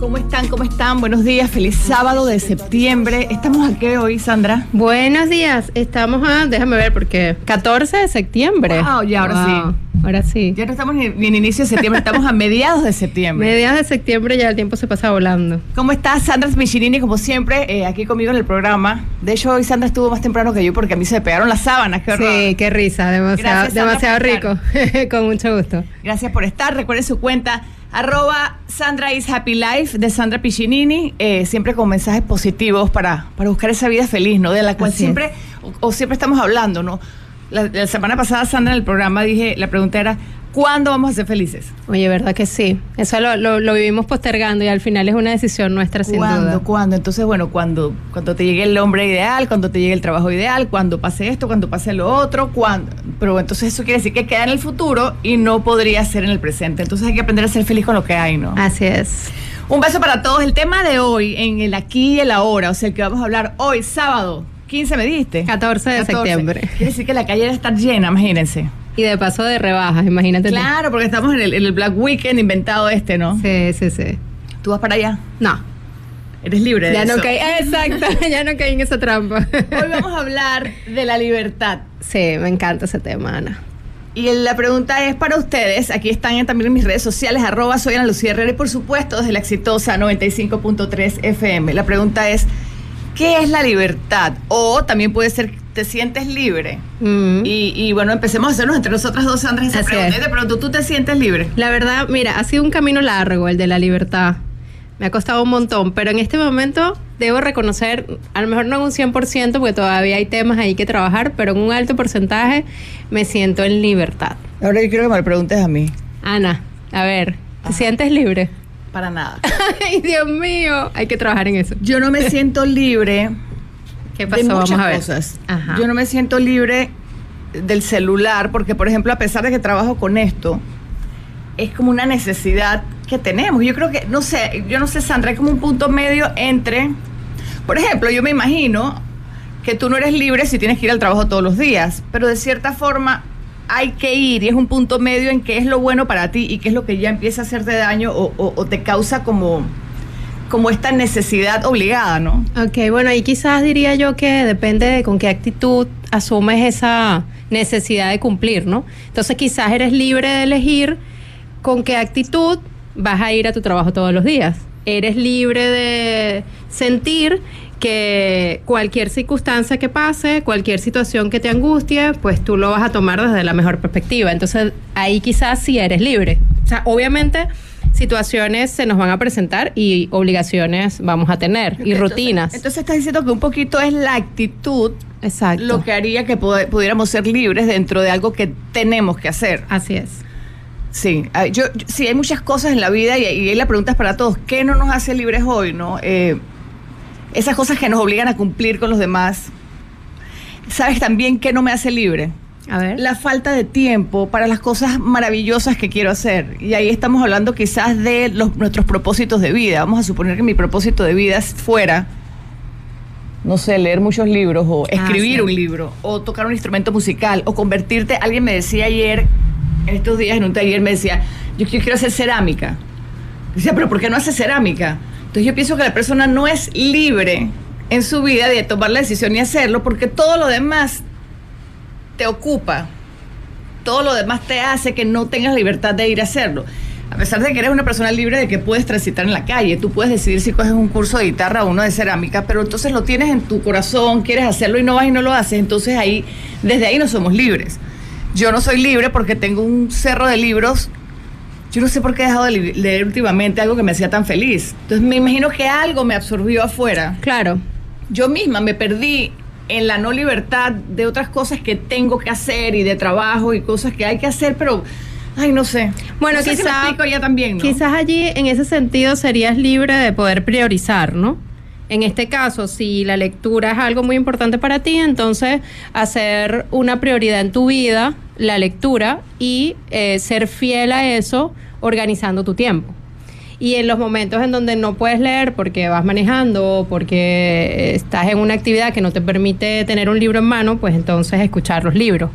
¿Cómo están? ¿Cómo están? Buenos días, feliz sábado de septiembre. ¿Estamos aquí hoy, Sandra? Buenos días, estamos a, déjame ver, porque 14 de septiembre. Wow, ya ahora sí. Ahora sí. Ya no estamos ni, ni en inicio de septiembre, estamos a mediados de septiembre. Mediados de septiembre ya el tiempo se pasa volando. ¿Cómo estás, Sandra Smichirini? Como siempre, eh, aquí conmigo en el programa. De hecho, hoy Sandra estuvo más temprano que yo porque a mí se me pegaron las sábanas. Qué horror. Sí, qué risa, demasiado, Gracias, demasiado rico. Con mucho gusto. Gracias por estar. Recuerden su cuenta arroba Sandra is Happy Life de Sandra Piccinini, eh, siempre con mensajes positivos para, para buscar esa vida feliz, ¿no? De la cual Así siempre, o, o siempre estamos hablando, ¿no? La, la semana pasada, Sandra, en el programa dije, la pregunta era, ¿cuándo vamos a ser felices? Oye, ¿verdad que sí? Eso lo, lo, lo vivimos postergando y al final es una decisión nuestra, sin ¿Cuándo? duda. ¿Cuándo? Entonces, bueno, cuando, cuando te llegue el hombre ideal, cuando te llegue el trabajo ideal, cuando pase esto, cuando pase lo otro, cuando. Pero entonces eso quiere decir que queda en el futuro y no podría ser en el presente. Entonces hay que aprender a ser feliz con lo que hay, ¿no? Así es. Un beso para todos. El tema de hoy, en el aquí y el ahora, o sea, el que vamos a hablar hoy, sábado, 15 me diste. 14 de 14. septiembre. Quiere decir que la calle debe estar llena, imagínense. Y de paso de rebajas, imagínate. tú. Claro, porque estamos en el, en el Black Weekend inventado este, ¿no? Sí, sí, sí. Tú vas para allá. No, Eres libre de ya no caí, exacto, ya no caí en esa trampa. Hoy vamos a hablar de la libertad. Sí, me encanta ese tema, Ana. Y la pregunta es para ustedes, aquí están también en mis redes sociales, arroba soy Ana Lucía Herrera y por supuesto desde la exitosa 95.3 FM. La pregunta es, ¿qué es la libertad? O también puede ser, ¿te sientes libre? Mm. Y, y bueno, empecemos a hacernos entre nosotras dos, Sandra, esa Así pregunta. de pronto, ¿tú te sientes libre? La verdad, mira, ha sido un camino largo el de la libertad. Me ha costado un montón, pero en este momento debo reconocer, a lo mejor no en un 100%, porque todavía hay temas ahí que trabajar, pero en un alto porcentaje me siento en libertad. Ahora yo quiero que me lo preguntes a mí. Ana, a ver, ¿te Ajá. sientes libre? Para nada. Ay, Dios mío, hay que trabajar en eso. Yo no me siento libre ¿Qué de pasó? muchas Vamos a ver. cosas. Ajá. Yo no me siento libre del celular porque, por ejemplo, a pesar de que trabajo con esto, es como una necesidad que tenemos. Yo creo que, no sé, yo no sé, Sandra, es como un punto medio entre, por ejemplo, yo me imagino que tú no eres libre si tienes que ir al trabajo todos los días, pero de cierta forma hay que ir y es un punto medio en qué es lo bueno para ti y qué es lo que ya empieza a hacerte daño o, te causa como, como esta necesidad obligada, ¿no? Ok, bueno, ahí quizás diría yo que depende de con qué actitud asumes esa necesidad de cumplir, ¿no? Entonces quizás eres libre de elegir con qué actitud vas a ir a tu trabajo todos los días. Eres libre de sentir que cualquier circunstancia que pase, cualquier situación que te angustie, pues tú lo vas a tomar desde la mejor perspectiva. Entonces ahí quizás sí eres libre. O sea, obviamente situaciones se nos van a presentar y obligaciones vamos a tener y rutinas. Entonces estás diciendo que un poquito es la actitud Exacto. lo que haría que pudiéramos ser libres dentro de algo que tenemos que hacer. Así es. Sí, yo, yo- sí, hay muchas cosas en la vida y, y ahí la pregunta es para todos. ¿Qué no nos hace libres hoy, no? Eh, esas cosas que nos obligan a cumplir con los demás. ¿Sabes también qué no me hace libre? A ver. La falta de tiempo para las cosas maravillosas que quiero hacer. Y ahí estamos hablando quizás de los, nuestros propósitos de vida. Vamos a suponer que mi propósito de vida fuera, no sé, leer muchos libros o escribir sí. un libro o tocar un instrumento musical o convertirte. Alguien me decía ayer, en estos días en un taller, me decía, yo, yo quiero hacer cerámica. Decía, pero ¿por qué no hace cerámica? Entonces yo pienso que la persona no es libre en su vida de tomar la decisión y hacerlo porque todo lo demás te ocupa, todo lo demás te hace que no tengas libertad de ir a hacerlo. A pesar de que eres una persona libre de que puedes transitar en la calle, tú puedes decidir si coges un curso de guitarra o uno de cerámica, pero entonces lo tienes en tu corazón, quieres hacerlo y no vas y no lo haces, entonces ahí, desde ahí no somos libres. Yo no soy libre porque tengo un cerro de libros. Yo no sé por qué he dejado de leer últimamente algo que me hacía tan feliz. Entonces me imagino que algo me absorbió afuera Claro. yo misma me perdí en la no libertad de otras cosas que tengo que hacer y de trabajo y cosas que hay que hacer, pero ay, no sé. Bueno, No sé si me quizá- explico ya también, ¿no? Quizás allí en ese sentido serías libre de poder priorizar, ¿no? En este caso, si la lectura es algo muy importante para ti, entonces hacer una prioridad en tu vida, la lectura, y eh, ser fiel a eso organizando tu tiempo. Y en los momentos en donde no puedes leer porque vas manejando, porque estás en una actividad que no te permite tener un libro en mano, pues entonces escuchar los libros.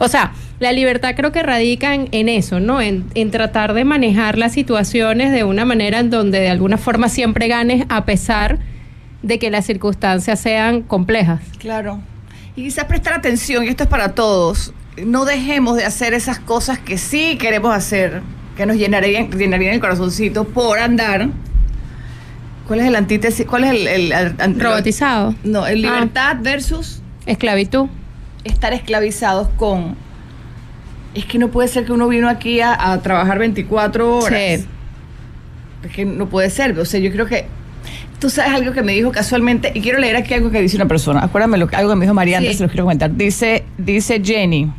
O sea, la libertad creo que radica en, en eso, ¿no? En, en, tratar de manejar las situaciones de una manera en donde de alguna forma siempre ganes a pesar de que las circunstancias sean complejas. Claro. Y quizás prestar atención, y esto es para todos, no dejemos de hacer esas cosas que sí queremos hacer, que nos llenarían, llenarían el corazoncito por andar. ¿Cuál es el antítesis? ¿Cuál es el, el, el robotizado? No, el libertad ah. versus esclavitud. Estar esclavizados con es que no puede ser que uno vino aquí a, a trabajar 24 horas. Sí. Es que no puede ser. O sea, yo creo que tú sabes algo que me dijo casualmente, y quiero leer aquí algo que dice una persona. Acuérdame lo algo que me dijo María antes, se lo quiero comentar. Dice, dice Jenny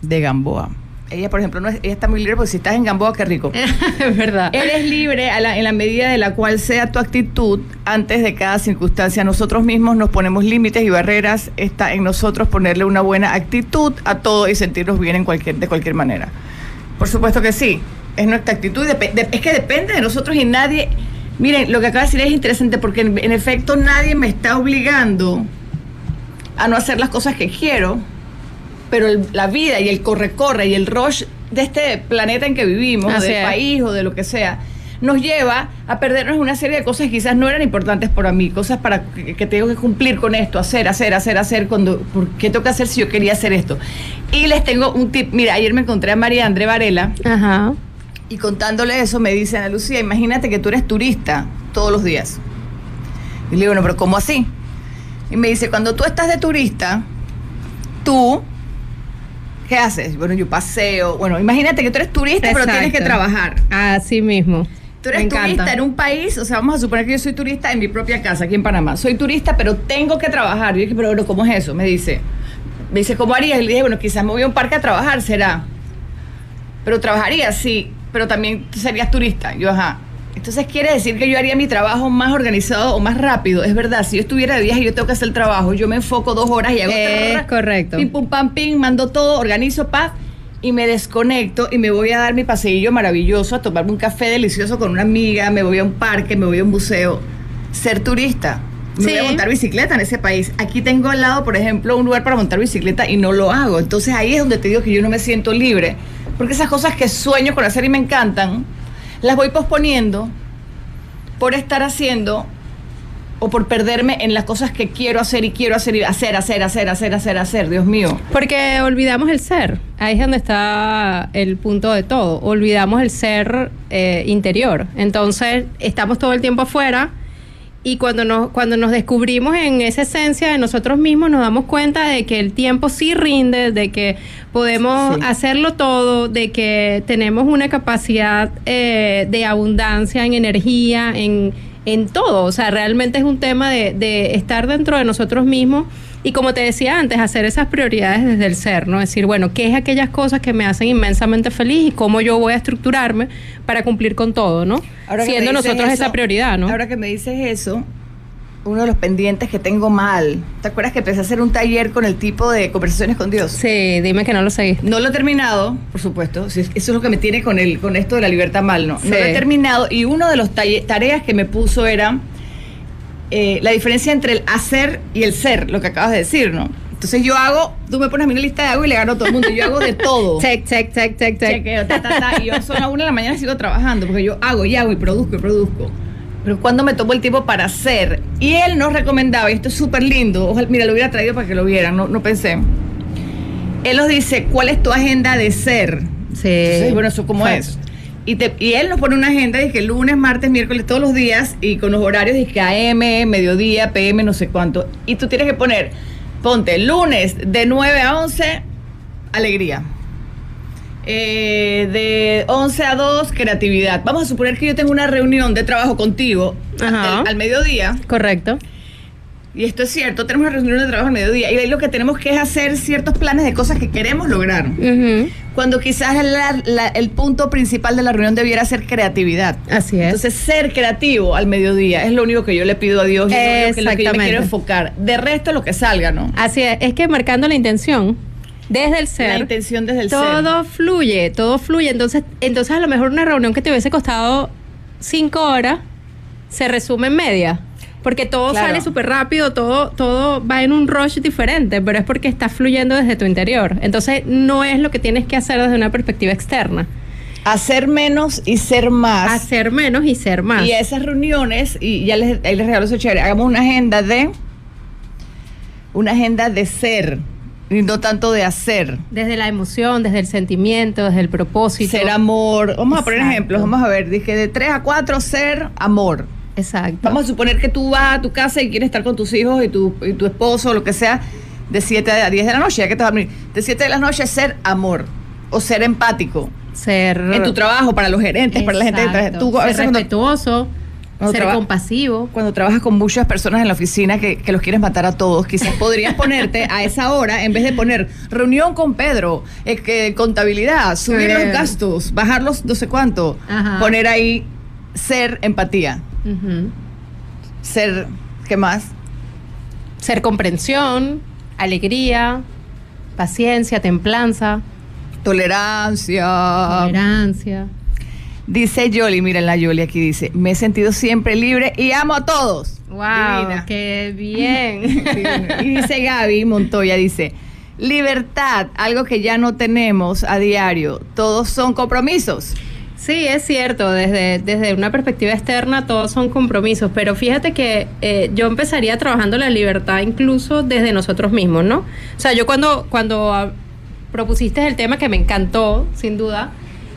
de Gamboa. Ella, por ejemplo, no es, ella está muy libre porque si estás en Gamboa, qué rico. es verdad. Eres libre la, en la medida de la cual sea tu actitud antes de cada circunstancia. Nosotros mismos nos ponemos límites y barreras. Está en nosotros ponerle una buena actitud a todo y sentirnos bien en cualquier, de cualquier manera. Por supuesto que sí. Es nuestra actitud. es que depende de nosotros y nadie Miren, lo que acaba de decir es interesante porque en, efecto nadie me está obligando a no hacer las cosas que quiero, pero la vida y el corre-corre y el rush de este planeta en que vivimos, del país o de lo que sea, nos lleva a perdernos una serie de cosas que quizás no eran importantes para mí, cosas para que, tengo que cumplir con esto, hacer, hacer, hacer, hacer, cuando, ¿por qué tengo que hacer si yo quería hacer esto? Y les tengo un tip, mira, ayer me encontré a María André Varela. Ajá y contándole eso me dice Ana Lucía, imagínate que tú eres turista todos los días. Y le digo, bueno, pero ¿cómo así? Y me dice, cuando tú estás de turista, tú, ¿qué haces? Bueno, yo paseo. Bueno, imagínate que tú eres turista, pero tienes que trabajar. Así mismo. Tú eres turista en un país, o sea, vamos a suponer que yo soy turista en mi propia casa, aquí en Panamá. Soy turista, pero tengo que trabajar. Yo dije, pero bueno, ¿cómo es eso? Me dice, me dice, ¿cómo harías? Y le dije, bueno, quizás me voy a un parque a trabajar, será. Pero trabajaría, sí pero también serías turista. Yo, ajá. Entonces quiere decir que yo haría mi trabajo más organizado o más rápido. Es verdad, si yo estuviera de viaje y yo tengo que hacer el trabajo, yo me enfoco dos horas y hago... Es correcto. Pim, pum, pam, pim, mando todo, organizo, paz, y me desconecto y me voy a dar mi paseillo maravilloso, a tomarme un café delicioso con una amiga, me voy a un parque, me voy a un museo. Ser turista. Me voy a montar bicicleta en ese país. Aquí tengo al lado, por ejemplo, un lugar para montar bicicleta y no lo hago. Entonces ahí es donde te digo que yo no me siento libre porque esas cosas que sueño con hacer y me encantan, las voy posponiendo por estar haciendo o por perderme en las cosas que quiero hacer y quiero hacer y hacer, hacer, hacer, hacer, hacer, hacer, Dios mío. Porque olvidamos el ser. Ahí es donde está el punto de todo. Olvidamos el ser eh, interior. Entonces, estamos todo el tiempo afuera y cuando nos, cuando nos descubrimos en esa esencia de nosotros mismos, nos damos cuenta de que el tiempo sí rinde, de que podemos hacerlo todo, de que tenemos una capacidad eh, de abundancia en energía, en, en todo. O sea, realmente es un tema de, de estar dentro de nosotros mismos y como te decía antes, hacer esas prioridades desde el ser, ¿no? Decir, bueno, ¿qué es aquellas cosas que me hacen inmensamente feliz y cómo yo voy a estructurarme para cumplir con todo, ¿no? Siendo nosotros esa prioridad, ¿no? Ahora que me dices eso, uno de los pendientes que tengo mal. ¿Te acuerdas que empecé a hacer un taller con el tipo de conversaciones con Dios? Sí, dime que no lo seguí. No lo he terminado, por supuesto. Eso es lo que me tiene con el, con esto de la libertad mal, ¿no? No lo he terminado. Y uno de los tareas que me puso era eh, la diferencia entre el hacer y el ser, lo que acabas de decir, ¿no? Entonces yo hago, tú me pones a mí una lista de algo y le gano a todo el mundo. Yo hago de todo. check, check, check, check, check. y yo son a una de la mañana sigo trabajando porque yo hago y hago y produzco y produzco. Pero cuando me tomo el tiempo para hacer. Y él nos recomendaba, y esto es súper lindo, ojalá, mira, lo hubiera traído para que lo vieran, no, no pensé. Él nos dice, ¿cuál es tu agenda de ser? Sí. bueno, eso cómo es. Y, y, él nos pone una agenda que lunes, martes, miércoles, todos los días y con los horarios que AM, mediodía, PM, no sé cuánto. Y tú tienes que poner, ponte lunes de 9 a 11, alegría. Eh, de 11 a 2, creatividad. Vamos a suponer que yo tengo una reunión de trabajo contigo al, mediodía. Correcto. Y esto es cierto, tenemos una reunión de trabajo al mediodía y ahí lo que tenemos que es hacer ciertos planes de cosas que queremos lograr. Cuando quizás la- la- el punto principal de la reunión debiera ser creatividad. Así es. Entonces, ser creativo al mediodía es lo único que yo le pido a Dios y es lo único que- lo que yo me quiero enfocar. De resto, lo que salga, ¿no? Así es, es que marcando la intención desde el ser. La intención desde el ser. todo fluye, todo fluye. Entonces, entonces a lo mejor una reunión que te hubiese costado cinco horas se resume en media. Porque todo Claro. sale súper rápido, todo, todo va en un rush diferente, pero es porque está fluyendo desde tu interior. Entonces, no es lo que tienes que hacer desde una perspectiva externa. Hacer menos y ser más. Hacer menos y ser más. Y esas reuniones, y ya les, ahí les regalo eso chévere, hagamos una agenda de. Una agenda de ser, y no tanto de hacer. Desde la emoción, desde el sentimiento, desde el propósito. Ser amor. Vamos a poner ejemplos. Vamos a ver. Dije de 3 a 4, ser amor. Exacto. Vamos a suponer que tú vas a tu casa y quieres estar con tus hijos y tu, y tu esposo o lo que sea, de 7 a 10 de la noche, ya que te vas a dormir. De 7 de la noche, ser amor. O ser empático. ser En tu trabajo, para los gerentes, para la gente. Tú a ser veces cuando- respetuoso, cuando ser compasivo. cuando trabajas con muchas personas en la oficina que, que los quieres matar a todos, quizás podrías ponerte a esa hora, en vez de poner reunión con Pedro, eh, que contabilidad, subir los gastos, bajar los no sé cuánto, Ajá. poner ahí ser empatía, ser, ¿qué más? Ser comprensión, alegría, paciencia, templanza, Tolerancia. tolerancia. Dice Yoli, miren la Yoli aquí dice, me he sentido siempre libre y amo a todos. ¡Wow! Divina. ¡Qué bien! y dice Gaby Montoya, dice, libertad, algo que ya no tenemos a diario, todos son compromisos. Sí, es cierto, desde, desde una perspectiva externa todos son compromisos, pero fíjate que eh, yo empezaría trabajando la libertad incluso desde nosotros mismos, ¿no? O sea, yo cuando, cuando ah, propusiste el tema que me encantó, sin duda,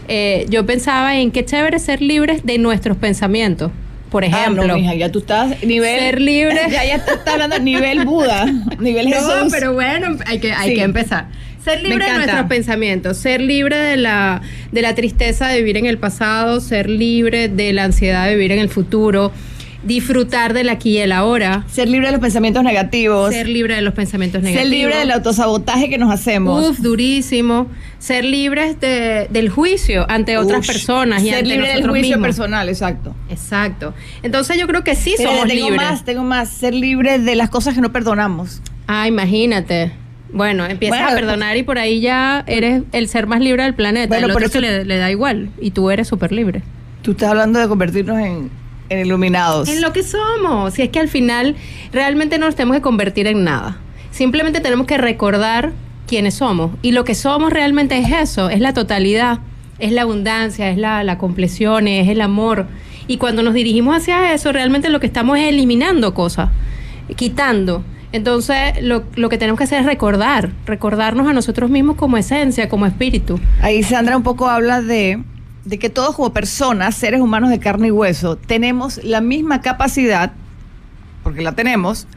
eh, yo pensaba en qué chévere ser libres de nuestros pensamientos, por ejemplo. Ah, no, mija, ya tú estás nivel... Ser libre. Ya, ya estás hablando nivel Buda, nivel No, Jesús. pero bueno, hay que, hay Sí. que empezar. Ser libre de nuestros pensamientos, ser libre de la, de la tristeza de vivir en el pasado, ser libre de la ansiedad de vivir en el futuro, disfrutar del aquí y el ahora, Ser libre de los pensamientos negativos. ser libre de los pensamientos Ser negativos. libre del autosabotaje que nos hacemos. Uf, durísimo. Ser libres de- del juicio ante otras personas y Ser ante libre del juicio mismos. personal, exacto. Exacto. Entonces yo creo que sí Pero somos tengo libres. más, tengo más. Ser libre de las cosas que no perdonamos. Ah, imagínate. Bueno, empiezas Bueno, a perdonar y por ahí ya eres el ser más libre del planeta. Bueno, el por otro eso- que le, le da igual y tú eres súper libre. Tú estás hablando de convertirnos en, en iluminados. En lo que somos. Si es que al final realmente no nos tenemos que convertir en nada. Simplemente tenemos que recordar quiénes somos. Y lo que somos realmente es eso, es la totalidad, es la abundancia, es la, la compleción, es el amor. Y cuando nos dirigimos hacia eso, realmente lo que estamos es eliminando cosas, quitando. Entonces, lo, lo que tenemos que hacer es recordar, recordarnos a nosotros mismos como esencia, como espíritu. Ahí Sandra un poco habla de, de que todos como personas, seres humanos de carne y hueso, tenemos la misma capacidad, porque la tenemos,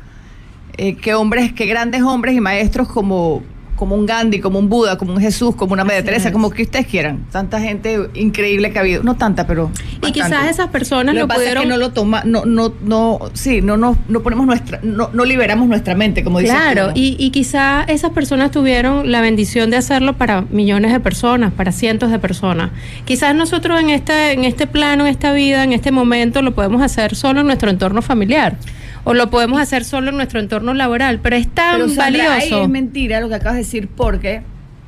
eh, que hombres, que grandes hombres y maestros como, como un Gandhi, como un Buda, como un Jesús, como una María Teresa, es. como que ustedes quieran. Tanta gente increíble que ha habido. No tanta, pero. Y quizás esas personas lo lo, pasa pudieron... es que no lo toma, no, no, no, sí, no, no, no ponemos nuestra, no, no liberamos nuestra mente, como dices Claro, tú, ¿no? y, y quizá esas personas tuvieron la bendición de hacerlo para millones de personas, para cientos de personas. Quizás nosotros en este, en este plano, en esta vida, en este momento, lo podemos hacer solo en nuestro entorno familiar. O lo podemos hacer solo en nuestro entorno laboral, pero es tan Pero Sandra, ahí valioso. es mentira lo que acabas de decir, porque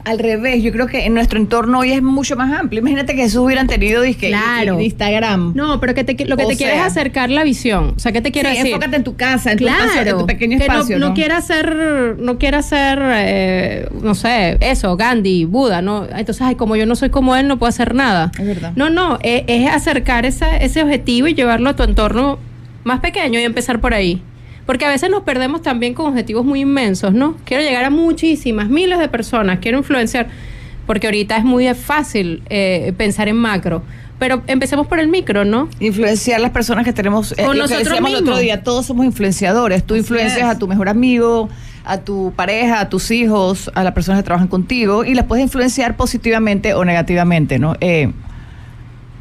al revés, yo creo que en nuestro entorno hoy es mucho más amplio. Imagínate que Jesús hubieran tenido disque, Claro. Instagram. No, pero que te, lo que O te quiere es acercar la visión. O sea, ¿qué te quiero Sí, decir? enfócate en tu casa, en tu, espacio, en tu pequeño que no- espacio. no, ¿no? quiere hacer, no quiere hacer, eh, no sé, eso, Gandhi, Buda, no. Entonces, ay, como yo no soy como él, no puedo hacer nada. Es verdad. No, no, e- es, acercar esa- ese objetivo y llevarlo a tu entorno más pequeño y empezar por ahí. Porque a veces nos perdemos también con objetivos muy inmensos, ¿no? Quiero llegar a muchísimas, miles de personas, quiero influenciar, porque ahorita es muy fácil eh, pensar en macro. Pero empecemos por el micro, ¿no? Influenciar las personas que tenemos. eh, Con lo que nosotros decíamos el otro mismos. día, todos somos influenciadores. Tú Así influencias es. a tu mejor amigo, a tu pareja, a tus hijos, a las personas que trabajan contigo y las puedes influenciar positivamente o negativamente, ¿no? Eh,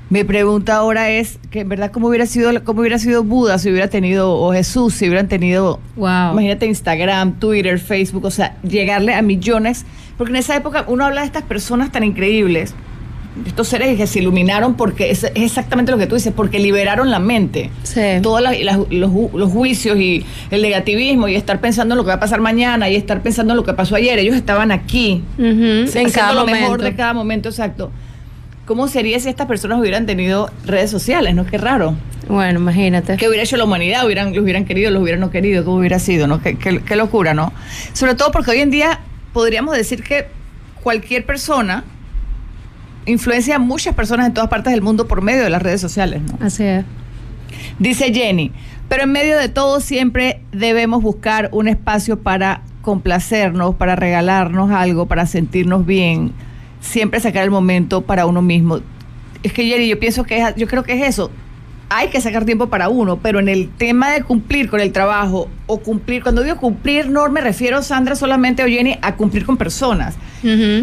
Mi pregunta ahora es que en verdad cómo hubiera sido cómo hubiera sido Buda si hubiera tenido o Jesús si hubieran tenido Wow. imagínate Instagram, Twitter, Facebook, o sea, llegarle a millones, porque en esa época uno habla de estas personas tan increíbles, estos seres que se iluminaron porque es, es exactamente lo que tú dices, porque liberaron la mente. Sí. Todos los, ju- los juicios y el negativismo y estar pensando en lo que va a pasar mañana y estar pensando en lo que pasó ayer, ellos estaban aquí Ujú, en haciendo cada lo momento. mejor de cada momento, exacto. ¿Cómo sería si estas personas hubieran tenido redes sociales? ¿No? Qué raro. Bueno, imagínate. ¿Qué hubiera hecho la humanidad? ¿Hubieran, ¿Los hubieran querido? ¿Los hubieran no querido? ¿Cómo hubiera sido? ¿no? Qué, qué- qué locura, ¿no? Sobre todo porque hoy en día podríamos decir que cualquier persona influencia a muchas personas en todas partes del mundo por medio de las redes sociales, ¿no? Así es. Dice Jenny, pero en medio de todo siempre debemos buscar un espacio para complacernos, para regalarnos algo, para sentirnos bien, siempre sacar el momento para uno mismo. Es que Jenny, yo pienso que es, yo creo que es eso. Hay que sacar tiempo para uno, pero en el tema de cumplir con el trabajo o cumplir, cuando digo cumplir, no me refiero, Sandra, solamente o Jenny, a cumplir con personas.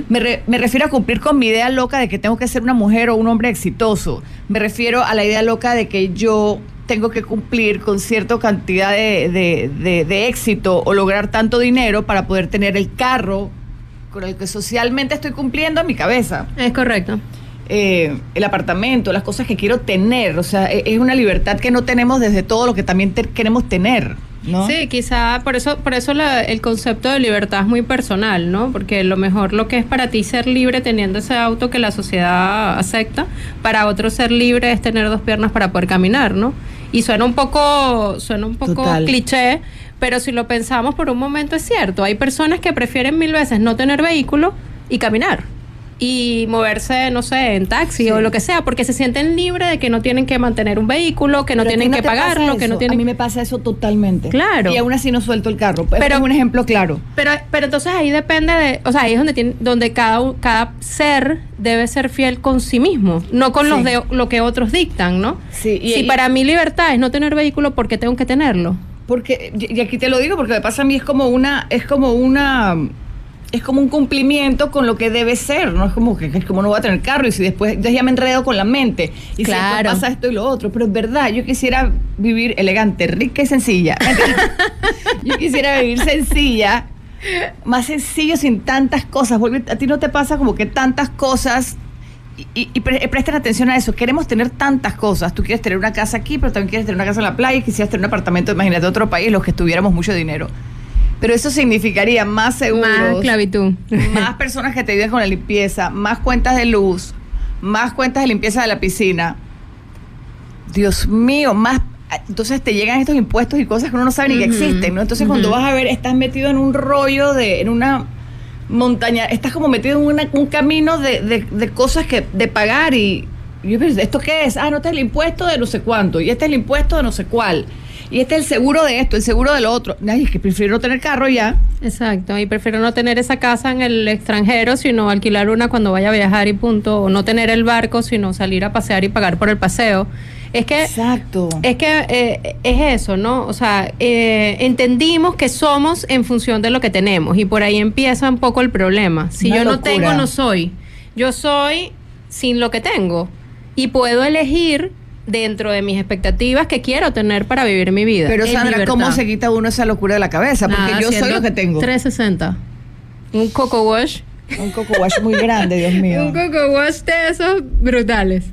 Me, re- me refiero a cumplir con mi idea loca de que tengo que ser una mujer o un hombre exitoso. Me refiero a la idea loca de que yo tengo que cumplir con cierta cantidad de, de- de- de éxito o lograr tanto dinero para poder tener el carro con el que socialmente estoy cumpliendo en mi cabeza. Es correcto. Eh, el apartamento, las cosas que quiero tener. O sea, e- es una libertad que no tenemos desde todo lo que también te- queremos tener. ¿no? Sí, quizá por eso, por eso la- el concepto de libertad es muy personal, ¿no? Porque lo mejor lo que es para ti ser libre teniendo ese auto que la sociedad acepta, para otro ser libre es tener dos piernas para poder caminar, ¿no? Y suena un poco, suena un poco Total. cliché, pero si lo pensamos por un momento es cierto. Hay personas que prefieren mil veces no tener vehículo y caminar. Y moverse, no sé, en taxi Sí. o lo que sea, porque se sienten libres de que no tienen que mantener un vehículo, que no Pero tienen que te pasa pagarlo, que no tienen A mí me pasa eso totalmente. Claro. Y aún así no suelto el carro. Pero es un ejemplo claro. Pero, pero entonces ahí depende de, o sea, ahí es donde tiene, donde cada, cada ser debe ser fiel con sí mismo, no con los de lo que otros dictan, ¿no? Sí, y- si y- para mí libertad es no tener vehículo, ¿por qué tengo que tenerlo? Porque, y aquí te lo digo porque me pasa a mí, es como una, es como una, es como un cumplimiento con lo que debe ser, ¿no? Es como que, es como no voy a tener carro y si después ya me enredo con la mente y si Claro. después pasa esto y lo otro, pero es verdad, yo quisiera vivir elegante, rica y sencilla. yo quisiera vivir sencilla, más sencillo sin tantas cosas. A ti no te pasa como que tantas cosas y, y- y pre- presten atención a eso. Queremos tener tantas cosas. Tú quieres tener una casa aquí, pero también quieres tener una casa en la playa y quisieras tener un apartamento, imagínate, de otro país, los que tuviéramos mucho dinero. Pero eso significaría más seguros, Más esclavitud. más personas que te ayuden con la limpieza, más cuentas de luz, más cuentas de limpieza de la piscina. Dios mío, más. Entonces te llegan estos impuestos y cosas que uno no sabe ni que existen, ¿no? Entonces cuando vas a ver, estás metido en un rollo de, en una montaña, estás como metido en una- un camino de, de- de cosas que, de pagar y, y ¿esto qué es? Ah, no, este es el impuesto de no sé cuánto, y este es el impuesto de no sé cuál, y este es el seguro de esto, el seguro de lo otro. Ay, es que prefiero no tener carro ya. Exacto, y prefiero no tener esa casa en el extranjero, sino alquilar una cuando vaya a viajar y punto, o no tener el barco, sino salir a pasear y pagar por el paseo. Es que Exacto. Es que eh, es eso, ¿no? O sea, eh, entendimos que somos en función de lo que tenemos y por ahí empieza un poco el problema. Si Una yo no tengo, no soy. Yo soy sin lo que tengo y puedo elegir dentro de mis expectativas que quiero tener para vivir mi vida. Pero Sandra, ¿cómo se quita uno esa locura de la cabeza? Porque Nada, yo soy lo que tengo. 360. Un coco wash. Un coco wash muy grande, Dios mío. Un coco wash de esos brutales.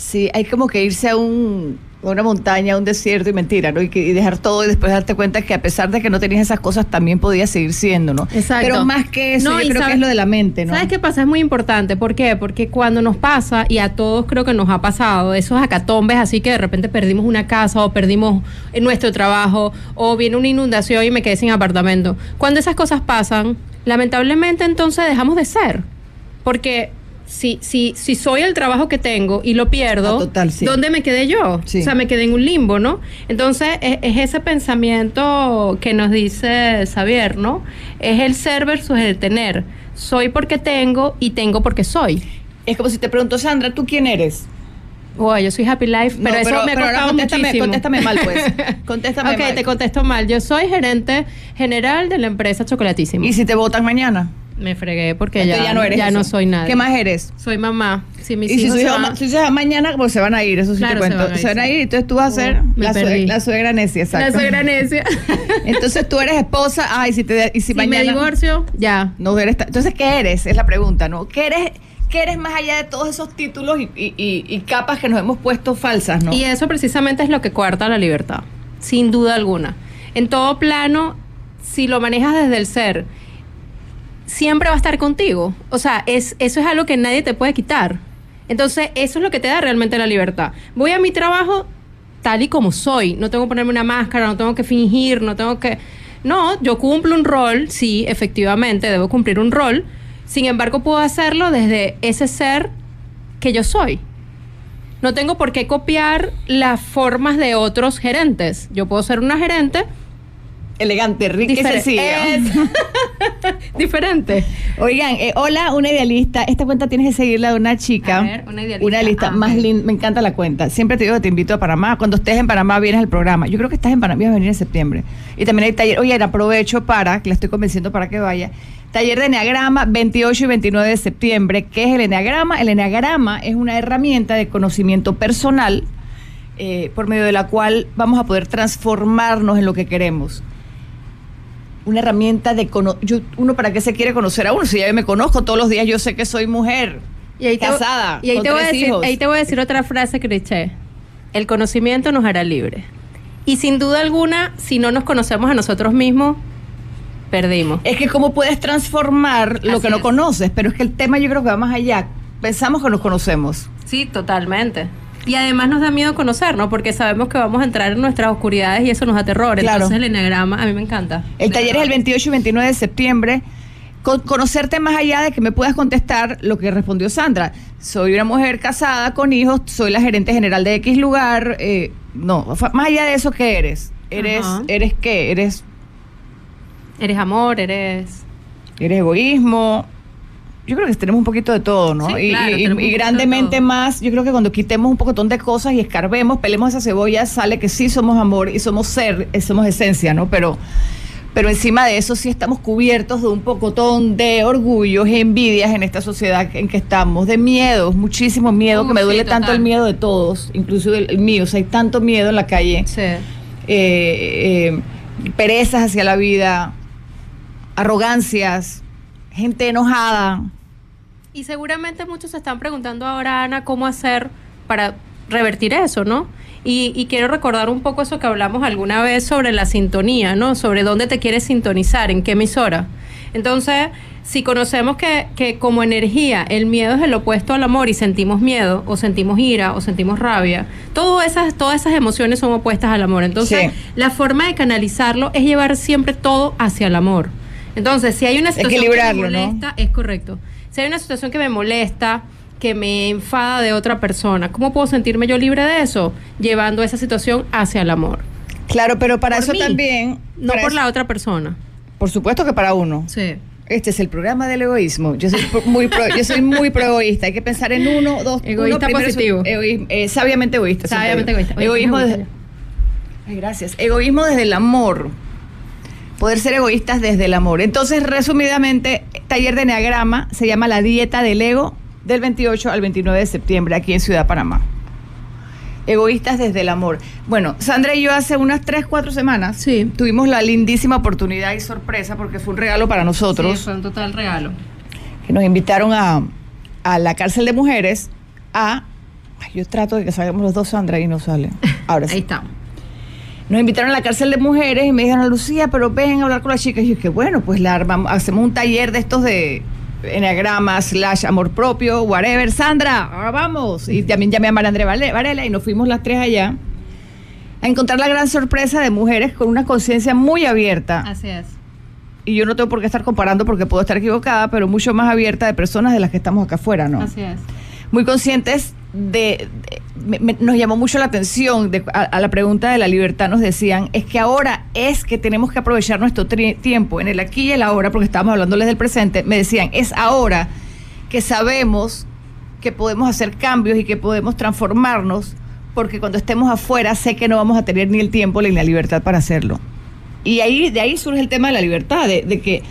Sí, hay como que irse a un a una montaña, a un desierto y mentira, ¿no? Y, que- y dejar todo y después darte cuenta que a pesar de que no tenías esas cosas, también podías seguir siendo, ¿no? Exacto. Pero más que eso, No, yo creo que es lo de la mente, ¿no? ¿Sabes qué pasa? Es muy importante. ¿Por qué? Porque cuando nos pasa, y a todos creo que nos ha pasado, esos acatombes así que de repente perdimos una casa o perdimos eh, nuestro trabajo o viene una inundación y me quedé sin apartamento. Cuando esas cosas pasan, lamentablemente entonces dejamos de ser. Porque si, si, si soy el trabajo que tengo y lo pierdo, Ah, total, sí. ¿dónde me quedé yo? Sí. O sea, me quedé en un limbo, ¿no? Entonces, es, es ese pensamiento que nos dice Xavier, ¿no? Es el ser versus el tener. Soy porque tengo y tengo porque soy. Es como si te pregunto, Sandra, ¿tú quién eres? Oh, yo soy Happy Life, pero No, eso me ha pero costado contéstame, muchísimo. contéstame mal, pues. Contéstame ok, mal. te contesto mal. Yo soy gerente general de la empresa Chocolatísimo. ¿Y si te votan mañana? Me fregué porque Entonces ya, ya no eres ya eso. no soy nada. ¿Qué más eres? Soy mamá. Si mis y si sus se hijos mañana pues se van a ir, eso sí Claro, te se cuento. van Se van a ir, entonces tú vas a ser Oh, me la, sue- perdí. la suegra necia, exacto. La suegra necia. Entonces tú eres esposa, ay, si te y si, si mañana me divorcio, ya. no eres entonces ¿qué eres? Es la pregunta, ¿no? ¿Qué eres? ¿Qué eres más allá de todos esos títulos y, y- y- y capas que nos hemos puesto falsas, no? Y eso precisamente es lo que coarta la libertad, sin duda alguna. En todo plano, si lo manejas desde el ser, siempre va a estar contigo. O sea, es, eso es algo que nadie te puede quitar. Entonces, eso es lo que te da realmente la libertad. Voy a mi trabajo tal y como soy. No tengo que ponerme una máscara, no tengo que fingir, no tengo que... No, yo cumplo un rol, sí, efectivamente, debo cumplir un rol. Sin embargo, puedo hacerlo desde ese ser que yo soy. No tengo por qué copiar las formas de otros gerentes. Yo puedo ser una gerente Elegante, rica y difer- sencilla. Es- diferente. Oigan, eh, hola, una idealista. Esta cuenta tienes que seguirla de una chica. A ver, una idealista. Una idealista Ah, más linda. Me encanta la cuenta. Siempre te digo que te invito a Panamá. Cuando estés en Panamá, vienes al programa. Yo creo que estás en Panamá, vas a venir en septiembre. Y también hay taller. Oye, aprovecho para, que la estoy convenciendo para que vaya. Taller de Enneagrama 28 y 29 de septiembre. ¿Qué es el Enneagrama? El Enneagrama es una herramienta de conocimiento personal eh, por medio de la cual vamos a poder transformarnos en lo que queremos una herramienta de cono yo, uno para qué se quiere conocer a uno si ya yo me conozco todos los días yo sé que soy mujer Y ahí te, casada y ahí con te voy a tres decir, hijos. ahí te voy a decir otra frase cliché. El conocimiento nos hará libre. Y sin duda alguna, si no nos conocemos a nosotros mismos, perdimos. es que cómo puedes transformar lo Así que no es. conoces pero es que el tema yo creo que va más allá pensamos que nos conocemos Sí, totalmente. Y además nos da miedo conocernos porque sabemos que vamos a entrar en nuestras oscuridades y eso nos aterrora. Claro. Entonces el enneagrama a mí me encanta. el taller es el 28 y 29 de septiembre Con- conocerte más allá de que me puedas contestar lo que respondió Sandra. Soy una mujer casada con hijos, soy la gerente general de X lugar. eh, no, más allá de eso, ¿qué eres? ¿Eres, Ajá. eres qué? ¿Eres Eres amor, eres... eres egoísmo. Yo creo que tenemos un poquito de todo, ¿no? Sí, y, claro, grandemente más, yo creo que cuando quitemos un pocotón de cosas y escarbemos, pelemos esa cebolla, sale que sí somos amor y somos ser, eh, somos esencia, ¿no? Pero, pero encima de eso sí estamos cubiertos de un pocotón de orgullos y envidias en esta sociedad en que estamos, de miedos, muchísimo miedo, Uh, que me sí, duele tanto el miedo de todos, inclusive el, el mío, o sea, hay tanto miedo en la calle Sí. eh, eh, perezas hacia la vida, arrogancias, gente enojada. Y seguramente muchos se están preguntando ahora, Ana, cómo hacer para revertir eso, ¿no? Y, y quiero recordar un poco eso que hablamos alguna vez sobre la sintonía, ¿no? Sobre dónde te quieres sintonizar, en qué emisora. Entonces, si conocemos que, que como energía el miedo es el opuesto al amor y sentimos miedo, o sentimos ira, o sentimos rabia, todo esas, todas esas emociones son opuestas al amor. Entonces, Sí. la forma de canalizarlo es llevar siempre todo hacia el amor. Entonces, si hay una situación que me molesta, es correcto. Si hay una situación que me molesta, que me enfada de otra persona, ¿cómo puedo sentirme yo libre de eso? Llevando esa situación hacia el amor. Claro, pero para Por eso mí, también... No por eso- la otra persona. por supuesto que para uno. Sí. Este es el programa del egoísmo. Yo soy muy pro, yo soy muy pro egoísta. Hay que pensar en uno, dos, Egoísta uno, positivo. egoísmo, eh, sabiamente egoísta. Sabiamente egoísta. Egoísmo desde, Ay, gracias. Egoísmo desde el amor. Poder ser egoístas desde el amor. Entonces, resumidamente, taller de Enneagrama se llama La Dieta del Ego del 28 al 29 de septiembre aquí en Ciudad Panamá. Egoístas desde el amor. Bueno, Sandra y yo hace unas 3, 4 semanas Sí. tuvimos la lindísima oportunidad y sorpresa porque fue un regalo para nosotros Sí, fue un total regalo. que nos invitaron a, a la cárcel de mujeres a... Ay, yo trato de que salgamos los dos, Sandra, y no salen. Ahora sí. Ahí está. Nos invitaron a la cárcel de mujeres y me dijeron, Lucía, pero ven a hablar con las chicas. Y yo dije, bueno, pues la armamos, hacemos un taller de estos de enneagrama, slash amor propio, whatever. Sandra, ahora vamos. Y también llamé a Vale- Varela y nos fuimos las tres allá a encontrar la gran sorpresa de mujeres con una conciencia muy abierta. Así es. Y yo no tengo por qué estar comparando porque puedo estar equivocada, pero mucho más abierta de personas de las que estamos acá afuera, ¿no? Así es. muy conscientes de, nos llamó mucho la atención a, la pregunta de la libertad nos decían es que ahora es que tenemos que aprovechar nuestro tiempo en el aquí y el ahora porque estábamos hablándoles del presente me decían es ahora que sabemos que podemos hacer cambios y que podemos transformarnos porque cuando estemos afuera sé que no vamos a tener ni el tiempo ni la libertad para hacerlo y ahí de ahí surge el tema de la libertad de que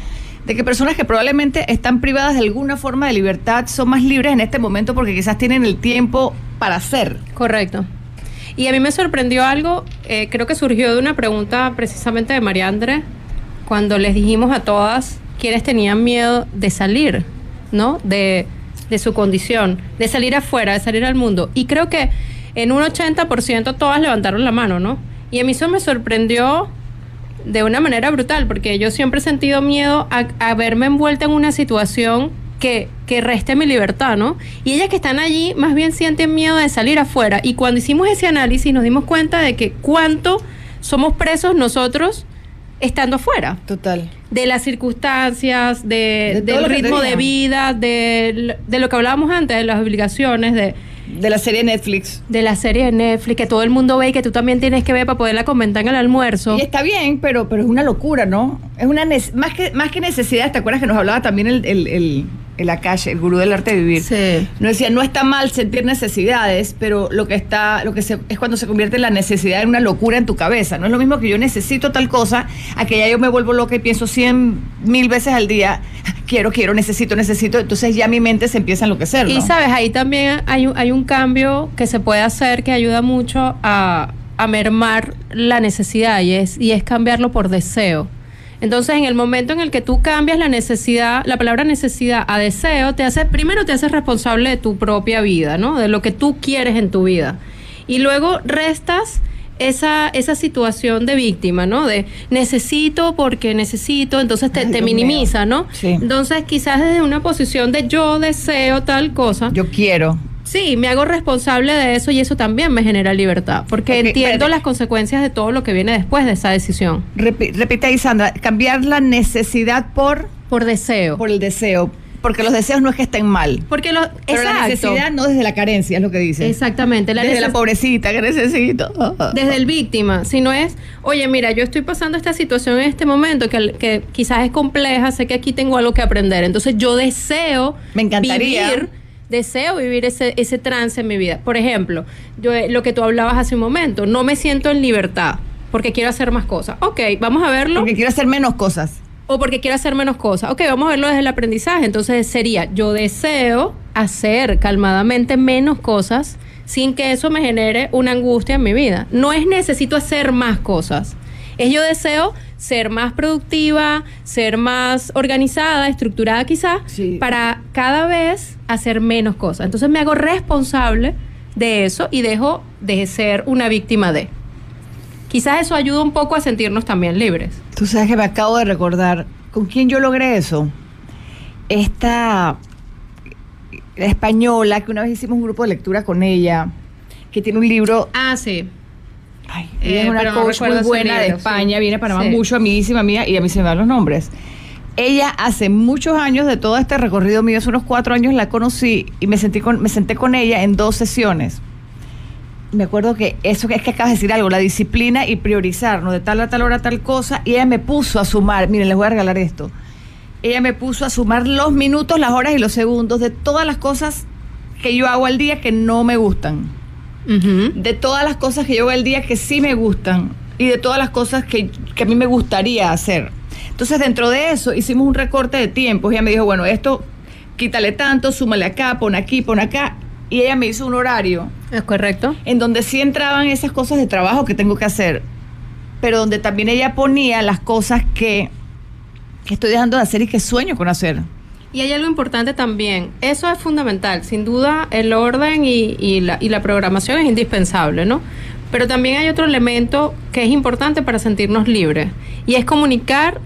de que personas que probablemente están privadas de alguna forma de libertad son más libres en este momento porque quizás tienen el tiempo para hacer. Correcto. Y a mí me sorprendió algo, eh, creo que surgió de una pregunta precisamente de María André, cuando les dijimos a todas quienes tenían miedo de salir, ¿no? De, de su condición, de salir afuera, de salir al mundo. Y creo que en un 80% todas levantaron la mano, ¿no? Y a mí eso me sorprendió de una manera brutal, porque yo siempre he sentido miedo a, a verme envuelta en una situación que, que reste mi libertad, ¿no? Y ellas que están allí más bien sienten miedo de salir afuera. Y cuando hicimos ese análisis nos dimos cuenta de que cuánto somos presos nosotros estando afuera. Total. De las circunstancias, de, del ritmo de vida, de, de lo que hablábamos antes, de las obligaciones, de, De la serie Netflix. de la serie Netflix que todo el mundo ve y que tú también tienes que ver para poderla comentar en el almuerzo. Y está bien, pero, pero es una locura, ¿no? Es una más que más que necesidad, ¿te acuerdas que nos hablaba también el, el, el, el Akash, el gurú del arte de vivir? Sí. Nos decía, no está mal sentir necesidades, pero lo que está, lo que se, es cuando se convierte la necesidad en una locura en tu cabeza. No es lo mismo que yo necesito tal cosa, a que ya yo me vuelvo loca y pienso cien mil veces al día, quiero, quiero, necesito, necesito. Entonces ya mi mente se empieza a enloquecer, ¿no? Y sabes, ahí también hay un, hay un cambio que se puede hacer que ayuda mucho a, a mermar la necesidad y es, y es cambiarlo por deseo. Entonces, en el momento en el que tú cambias la necesidad, la palabra necesidad a deseo, te hace, primero te haces responsable de tu propia vida, ¿no? De lo que tú quieres en tu vida. Y luego restas esa, esa situación de víctima, ¿no? De necesito porque necesito, entonces te, Ay, te Dios mío. minimiza, ¿no? Sí. Entonces, quizás desde una posición de yo deseo tal cosa, Yo quiero. Sí, me hago responsable de eso y eso también me genera libertad, porque entiendo las consecuencias de todo lo que viene después de esa decisión. Repi- repite ahí, Sandra, cambiar la necesidad por, Por deseo. por el deseo. Porque los deseos no es que estén mal. porque lo, Pero la exacto. necesidad no desde la carencia, es lo que dice. Exactamente. La desde la pobrecita que necesito. desde el víctima, si no es, oye, mira, yo estoy pasando esta situación en este momento que, que quizás es compleja, sé que aquí tengo algo que aprender, entonces yo deseo Me encantaría. vivir, deseo vivir ese, ese trance en mi vida. Por ejemplo, yo eh, lo que tú hablabas hace un momento, no me siento en libertad porque quiero hacer más cosas. Ok, vamos a verlo. Porque quiero hacer menos cosas. O porque quiero hacer menos cosas. Ok, vamos a verlo desde el aprendizaje. Entonces sería, yo deseo hacer calmadamente menos cosas sin que eso me genere una angustia en mi vida. No es necesito hacer más cosas. Es yo deseo ser más productiva, ser más organizada, estructurada quizás, Sí. para cada vez hacer menos cosas. Entonces me hago responsable de eso y dejo de ser una víctima de. Quizás eso ayuda un poco a sentirnos también libres. Tú sabes que me acabo de recordar con quién yo logré eso. Esta la española, que una vez hicimos un grupo de lectura con ella, que tiene un libro. Ah, sí. Ay, Eh, ella es una no coach muy buena de España, sí. viene a Panamá Sí. mucho, amiguísima mía, y a mí se me van los nombres. Ella hace muchos años de todo este recorrido mío, hace unos cuatro años la conocí y me sentí con, me senté con ella en dos sesiones. Me acuerdo que eso que es que acabas de decir algo, la disciplina y priorizar, ¿no? De tal a tal hora tal cosa, y ella me puso a sumar, miren, les voy a regalar esto. Ella me puso a sumar los minutos, las horas y los segundos de todas las cosas que yo hago al día que no me gustan De todas las cosas que yo hago al día que sí me gustan y de todas las cosas que, que a mí me gustaría hacer. Entonces, dentro de eso, hicimos un recorte de tiempos. Ella me dijo, bueno, esto, quítale tanto, súmale acá, pon aquí, pon acá. Y ella me hizo un horario Es correcto. en donde sí entraban esas cosas de trabajo que tengo que hacer, pero donde también ella ponía las cosas que, que estoy dejando de hacer y que sueño con hacer. Y hay algo importante también. Eso es fundamental. Sin duda, el orden y, y la, y la programación es indispensable, ¿no? Pero también hay otro elemento que es importante para sentirnos libres. Y es comunicar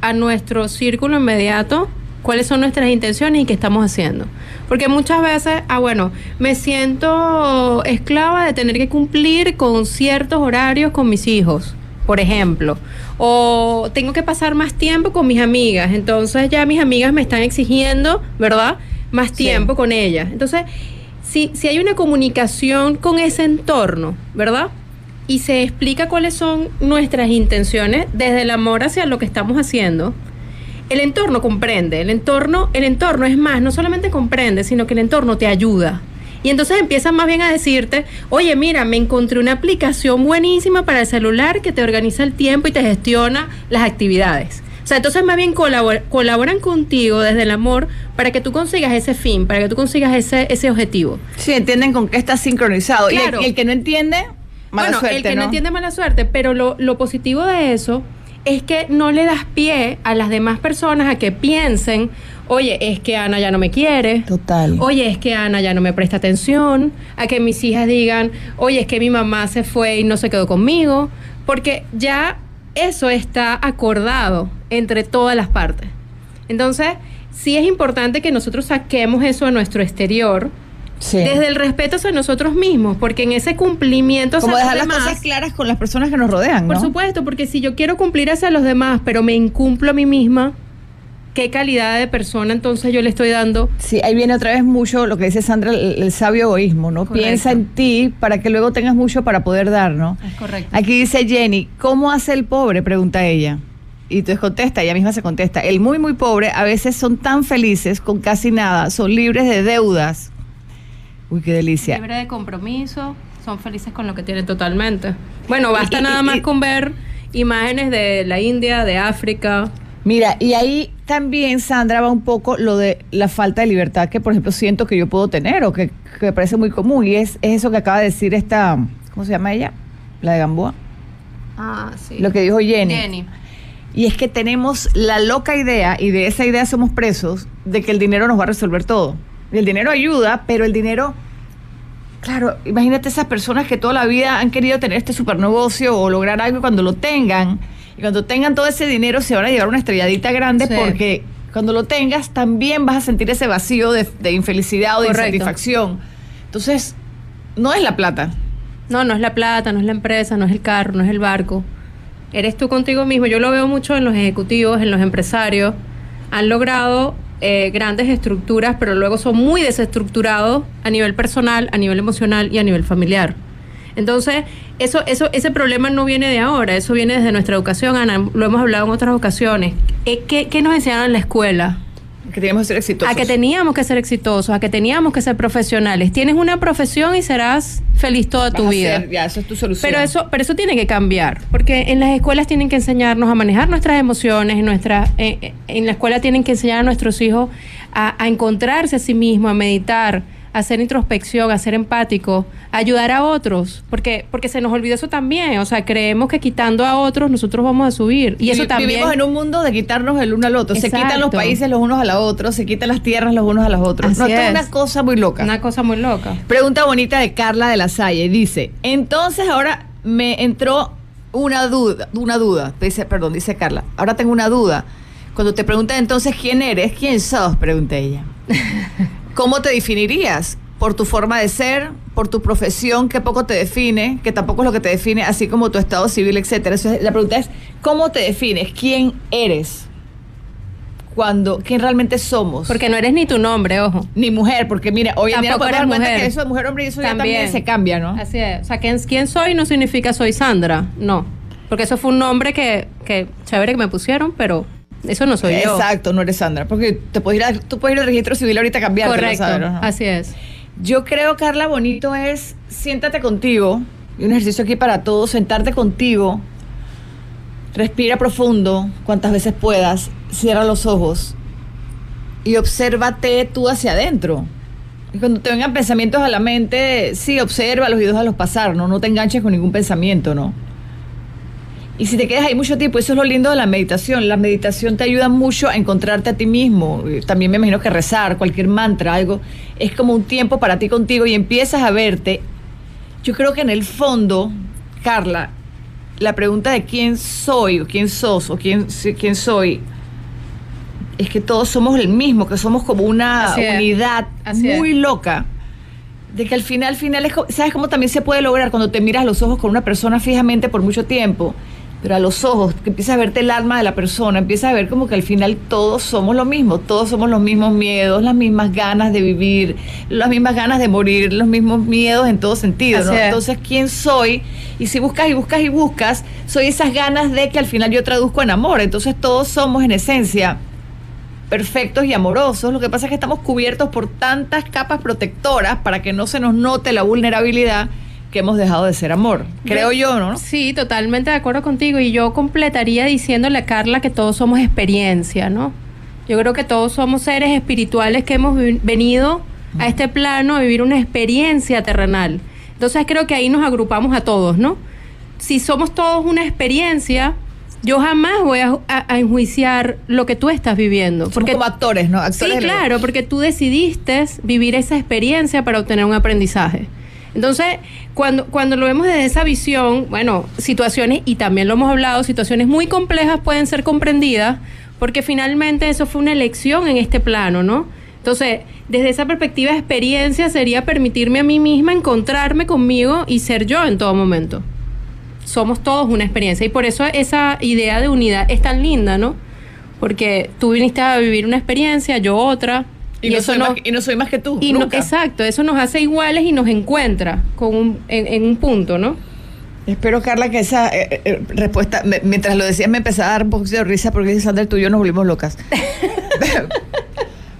a nuestro círculo inmediato cuáles son nuestras intenciones y qué estamos haciendo. Porque muchas veces, ah, bueno, me siento esclava de tener que cumplir con ciertos horarios con mis hijos, por ejemplo. O tengo que pasar más tiempo con mis amigas. Entonces ya mis amigas me están exigiendo, ¿verdad? Más Sí. tiempo con ellas. Entonces, si, si hay una comunicación con ese entorno, ¿verdad? Y se explica cuáles son nuestras intenciones desde el amor hacia lo que estamos haciendo, el entorno comprende, el entorno, el entorno es más, no solamente comprende, sino que el entorno te ayuda. Y entonces empiezan más bien a decirte, oye, mira, me encontré una aplicación buenísima para el celular que te organiza el tiempo y te gestiona las actividades. O sea, entonces más bien colabor- colaboran contigo desde el amor para que tú consigas ese fin, para que tú consigas ese, ese objetivo. Sí, entienden con qué está sincronizado. Y el-. Y, el, que no entiende, mala bueno, suerte, el que ¿no? no entiende mala suerte, pero lo, lo positivo de eso es que no le das pie a las demás personas a que piensen, oye, es que Ana ya no me quiere. Total. Oye, es que Ana ya no me presta atención. A que mis hijas digan, oye, es que mi mamá se fue y no se quedó conmigo. Porque ya eso está acordado entre todas las partes. Entonces, sí es importante que nosotros saquemos eso a nuestro exterior. Sí. Desde el respeto hacia nosotros mismos, porque en ese cumplimiento Como dejar las demás- cosas claras con las personas que nos rodean, por ¿no? supuesto, porque si yo quiero cumplir hacia los demás, pero me incumplo a mí misma, ¿qué calidad de persona entonces yo le estoy dando? Sí, ahí viene otra vez mucho lo que dice Sandra, el, el sabio egoísmo, ¿no? Correcto. Piensa en ti para que luego tengas mucho para poder dar, ¿no? Es correcto. Aquí dice Jenny, ¿cómo hace el pobre? Pregunta ella. Y entonces contesta, ella misma se contesta, el muy, muy pobre a veces son tan felices con casi nada, son libres de deudas. Uy, qué delicia. Libre de compromiso, son felices con lo que tienen totalmente. Bueno, basta Y- nada y- más con ver imágenes de la India, de África. Mira, y ahí también, Sandra, va un poco lo de la falta de libertad que, por ejemplo, siento que yo puedo tener o que, que me parece muy común. Y es, es eso que acaba de decir esta, ¿cómo se llama ella? La de Gamboa. Ah, sí. Lo que dijo Jenny. Jenny. Y es que tenemos la loca idea, y de esa idea somos presos, de que el dinero nos va a resolver todo. Y el dinero ayuda, pero el dinero, claro, imagínate esas personas que toda la vida han querido tener este super negocio o lograr algo y cuando lo tengan, y cuando tengan todo ese dinero se van a llevar una estrelladita grande Sí. porque cuando lo tengas también vas a sentir ese vacío de, de infelicidad o de Correcto. insatisfacción. Entonces, no es la plata. No, no es la plata, no es la empresa, no es el carro, no es el barco. Eres tú contigo mismo. Yo lo veo mucho en los ejecutivos, en los empresarios. Han logrado eh, grandes estructuras, pero luego son muy desestructurados a nivel personal, a nivel emocional y a nivel familiar. Entonces, eso, eso, ese problema no viene de ahora, eso viene desde nuestra educación, Ana, lo hemos hablado en otras ocasiones. Eh, ¿Qué, qué nos enseñaron en la escuela? Que tenemos que ser exitosos. A que teníamos que ser exitosos, a que teníamos que ser profesionales. Tienes una profesión y serás feliz toda Vas tu vida. ser- ya, eso es tu solución. Pero eso, pero eso tiene que cambiar, porque en las escuelas tienen que enseñarnos a manejar nuestras emociones, en, nuestra, eh, eh, en la escuela tienen que enseñar a nuestros hijos a, a encontrarse a sí mismos, a meditar, hacer introspección, a ser empático, ayudar a otros, porque, porque se nos olvida eso también, o sea, creemos que quitando a otros nosotros vamos a subir. Y eso también... Vivimos en un mundo de quitarnos el uno al otro. Se quitan los países los unos a los otros, se quitan las tierras los unos a los otros. Así no, esto es una cosa muy loca. Una cosa muy loca. Pregunta bonita de Carla de la Salle. Dice, entonces ahora me entró una duda, una duda. Dice, perdón, dice Carla. Ahora tengo una duda. Cuando te preguntan entonces quién eres, quién sos, pregunta ella. ¿Cómo te definirías? ¿Por tu forma de ser? ¿Por tu profesión que poco te define? Que tampoco es lo que te define, así como tu estado civil, etcétera. Eso es- la pregunta es, ¿cómo te defines? ¿Quién eres? Cuando, ¿quién realmente somos? Porque no eres ni tu nombre, ojo. Ni mujer, porque mira, hoy en día Tampoco podemos dar eres cuenta mujer. que eso de mujer hombre y eso ya también se cambia, ¿no? Así es. O sea, ¿quién, quién soy no significa soy Sandra. No. Porque eso fue un nombre que, que chévere que me pusieron, pero eso no soy yo. Exacto, no eres Sandra, porque te puedes ir a- tú puedes ir al registro civil ahorita a cambiarte, Correcto. ¿no? Así es. Yo creo, Carla, bonito es siéntate contigo, y un ejercicio aquí para todos, sentarte contigo, respira profundo cuantas veces puedas, cierra los ojos y obsérvate tú hacia adentro. Y cuando te vengan pensamientos a la mente, sí, obsérvalos y déjalos pasar, ¿no? No te enganches con ningún pensamiento, ¿no? Y si te quedas ahí mucho tiempo, eso es lo lindo de la meditación. La meditación te ayuda mucho a encontrarte a ti mismo. Eh, También me imagino que rezar, cualquier mantra, algo, es como un tiempo para ti contigo y empiezas a verte. Yo creo que en el fondo, Carla, la pregunta de quién soy, o quién sos, o quién, quién soy, es que todos somos el mismo, que somos como una Así unidad muy loca. De que al final, al final, es, ¿sabes cómo también se puede lograr cuando te miras los ojos con una persona fijamente por mucho tiempo? Pero a los ojos, que empiezas a verte el alma de la persona, empiezas a ver como que al final todos somos lo mismo, todos somos los mismos miedos, las mismas ganas de vivir, las mismas ganas de morir, los mismos miedos en todo sentido, ¿no? Entonces, ¿quién soy? Y si buscas y buscas y buscas, soy esas ganas de que al final yo traduzco en amor. Entonces, todos somos en esencia perfectos y amorosos. Lo que pasa es que estamos cubiertos por tantas capas protectoras para que no se nos note la vulnerabilidad que hemos dejado de ser amor. Creo yo, ¿no? Sí, totalmente de acuerdo contigo. Y yo completaría diciéndole a Carla que todos somos experiencia, ¿no? Yo creo que todos somos seres espirituales que hemos venido a este plano a vivir una experiencia terrenal. Entonces creo que ahí nos agrupamos a todos, ¿no? Si somos todos una experiencia, yo jamás voy a, a- a enjuiciar lo que tú estás viviendo. Porque como actores, ¿no? Actores Sí, claro, porque tú decidiste vivir esa experiencia para obtener un aprendizaje. Entonces, cuando, cuando lo vemos desde esa visión, bueno, situaciones, y también lo hemos hablado, situaciones muy complejas pueden ser comprendidas, porque finalmente eso fue una elección en este plano, ¿no? Entonces, desde esa perspectiva de experiencia sería permitirme a mí misma encontrarme conmigo y ser yo en todo momento. Somos todos una experiencia y por eso esa idea de unidad es tan linda, ¿no? Porque tú viniste a vivir una experiencia, yo otra. Y, no eso soy nos- más, y no soy más que tú. y no- exacto, eso nos hace iguales y nos encuentra con un, en, en un punto, ¿no? Espero, Carla, que esa eh, eh, respuesta, me- mientras lo decías, me empezaba a dar un poquito de risa porque dice Sandra, tú y yo nos volvimos locas.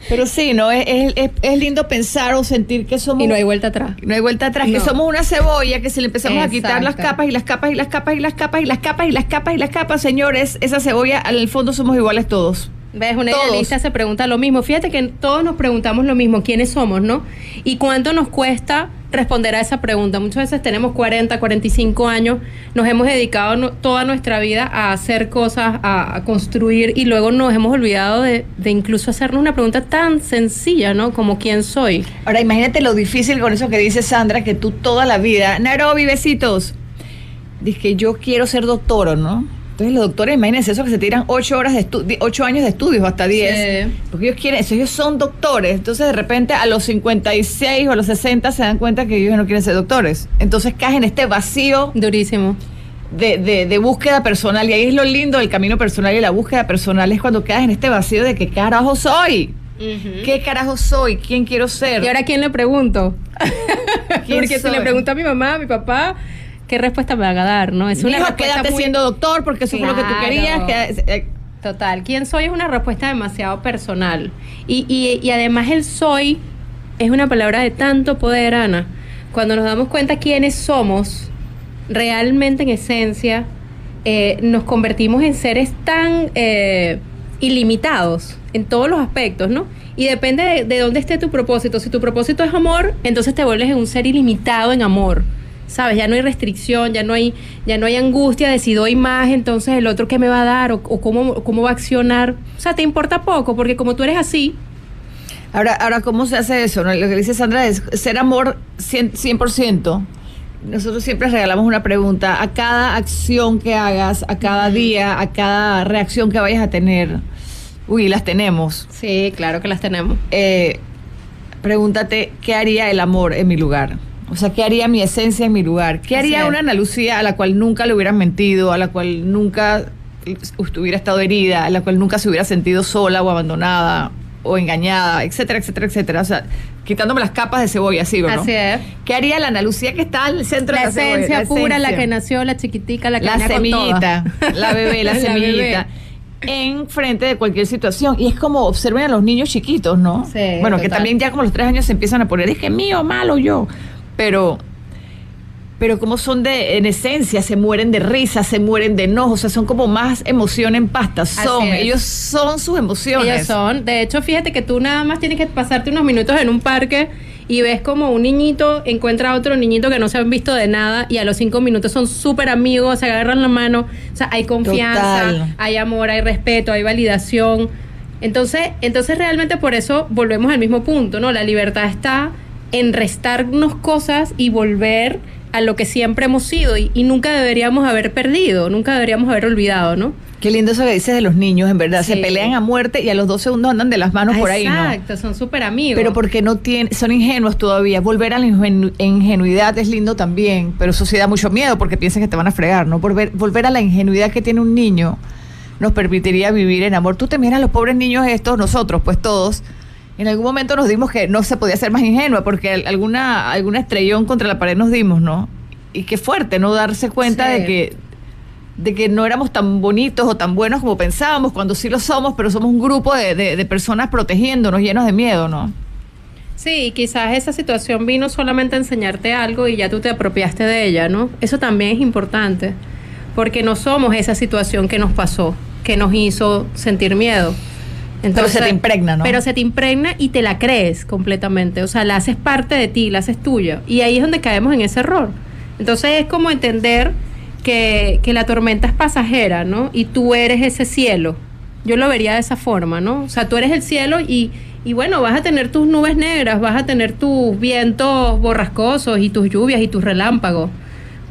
Pero sí, ¿no? Es, es- es- es lindo pensar o sentir que somos. Y no hay vuelta atrás. No hay vuelta atrás, que No. somos una cebolla que se le empezamos a quitar las capas y las capas y las capas y las capas y las capas y las capas y las capas, señores, esa cebolla, al fondo somos iguales todos. ¿Ves? Una Todos. idealista se pregunta lo mismo. Fíjate que todos nos preguntamos lo mismo, ¿quiénes somos, no? Y cuánto nos cuesta responder a esa pregunta. Muchas veces tenemos 40, 45 años, nos hemos dedicado no- toda nuestra vida a hacer cosas, a, a construir y luego nos hemos olvidado de, de incluso hacernos una pregunta tan sencilla, ¿no? Como ¿quién soy? Ahora, imagínate lo difícil con eso que dice Sandra, que tú toda la vida, Nairobi, besitos, dices que yo quiero ser doctor, ¿no? Entonces los doctores, imagínense eso que se tiran ocho horas de ocho años de estudios hasta 10. Sí. Porque ellos quieren, eso, ellos son doctores. Entonces de repente a los 56 o a los 60 se dan cuenta que ellos no quieren ser doctores. Entonces caen en este vacío Durísimo. de, de- de búsqueda personal. Y ahí es lo lindo del camino personal y la búsqueda personal es cuando quedas en este vacío de qué carajo soy. ¿Qué carajo soy? ¿Quién quiero ser? ¿Y ahora quién le pregunto? ¿Quién Porque si soy? le pregunto a mi mamá, a mi papá, ¿qué respuesta me van a dar? ¿no? Es una Hijo, respuesta quédate muy- siendo doctor porque eso fue lo que tú Claro. querías. que- eh, Total, ¿quién soy? Es una respuesta demasiado personal. Y, y, y además el soy es una palabra de tanto poder, Ana. Cuando nos damos cuenta quiénes somos, realmente en esencia, eh, nos convertimos en seres tan eh, ilimitados en todos los aspectos, ¿no? Y depende de, de dónde esté tu propósito. Si tu propósito es amor, entonces te vuelves en un ser ilimitado en amor. ¿Sabes? Ya no hay restricción, ya no hay, ya no hay angustia de si doy más, entonces el otro qué me va a dar o, o cómo, cómo va a accionar. O sea, te importa poco, porque como tú eres así, Ahora, ahora, ¿cómo se hace eso? Lo que dice Sandra es ser amor 100%. 100%. Nosotros siempre regalamos una pregunta a cada acción que hagas, a cada día, a cada reacción que vayas a tener. Uy, las tenemos. sí, claro que las tenemos. Eh, pregúntate, ¿qué haría el amor en mi lugar? O sea, ¿qué haría mi esencia en mi lugar? ¿Qué haría una Ana Lucía a la cual nunca le hubieran mentido, a la cual nunca hubiera estado herida, a la cual nunca se hubiera sentido sola o abandonada o engañada, etcétera, etcétera, etcétera? O sea, quitándome las capas de cebolla, ¿sí o no? Así es. ¿Qué haría la Ana Lucía que está al centro La de la cebolla? esencia pura, la esencia. que nació, la chiquitica, la que la con semillita, la bebé, la, La semillita. En frente de cualquier situación. Y es como observen a los niños chiquitos, ¿no? Sí, bueno, que también ya como los tres años se empiezan a poner, es que mío, malo yo. Pero, pero como son de, en esencia, se mueren de risa, se mueren de enojo, o sea, son como más emoción en pasta. Son, ellos son sus emociones. Ellos son. De hecho, fíjate que tú nada más tienes que pasarte unos minutos en un parque y ves como un niñito encuentra a otro niñito que no se han visto de nada y a los cinco minutos son súper amigos, se agarran la mano. O sea, hay confianza, Total. hay amor, hay respeto, hay validación. Entonces, entonces realmente por eso volvemos al mismo punto, ¿no? La libertad está en restarnos cosas y volver a lo que siempre hemos sido y, y nunca deberíamos haber perdido, nunca deberíamos haber olvidado, ¿no? Qué lindo eso que dices de los niños, en verdad. Se pelean a muerte y a los dos segundos andan de las manos por ahí, ¿no? Exacto, son súper amigos. Pero porque no tienen, son ingenuos todavía. Volver a la ingenu- ingenuidad es lindo también, pero eso sí da mucho miedo porque piensan que te van a fregar, ¿no? Volver, volver a la ingenuidad que tiene un niño nos permitiría vivir en amor. Tú te miras a los pobres niños estos, nosotros, pues todos. En algún momento nos dimos que no se podía ser más ingenua porque al- alguna, alguna estrellón contra la pared nos dimos, ¿no? Y qué fuerte, ¿no? Darse cuenta Sí. de que de que no éramos tan bonitos o tan buenos como pensábamos, cuando sí lo somos, pero somos un grupo de, de- de personas protegiéndonos, llenos de miedo, ¿no? Sí, quizás esa situación vino solamente a enseñarte algo y ya tú te apropiaste de ella, ¿no? Eso también es importante, porque no somos esa situación que nos pasó, que nos hizo sentir miedo. Pero se te impregna, ¿no? Pero se te impregna y te la crees completamente, o sea, la haces parte de ti, la haces tuya. Y ahí es donde caemos en ese error. Entonces es como entender que, que la tormenta es pasajera, ¿no? Y tú eres ese cielo. Yo lo vería de esa forma, ¿no? O sea, tú eres el cielo y y bueno, vas a tener tus nubes negras, vas a tener tus vientos borrascosos y tus lluvias y tus relámpagos.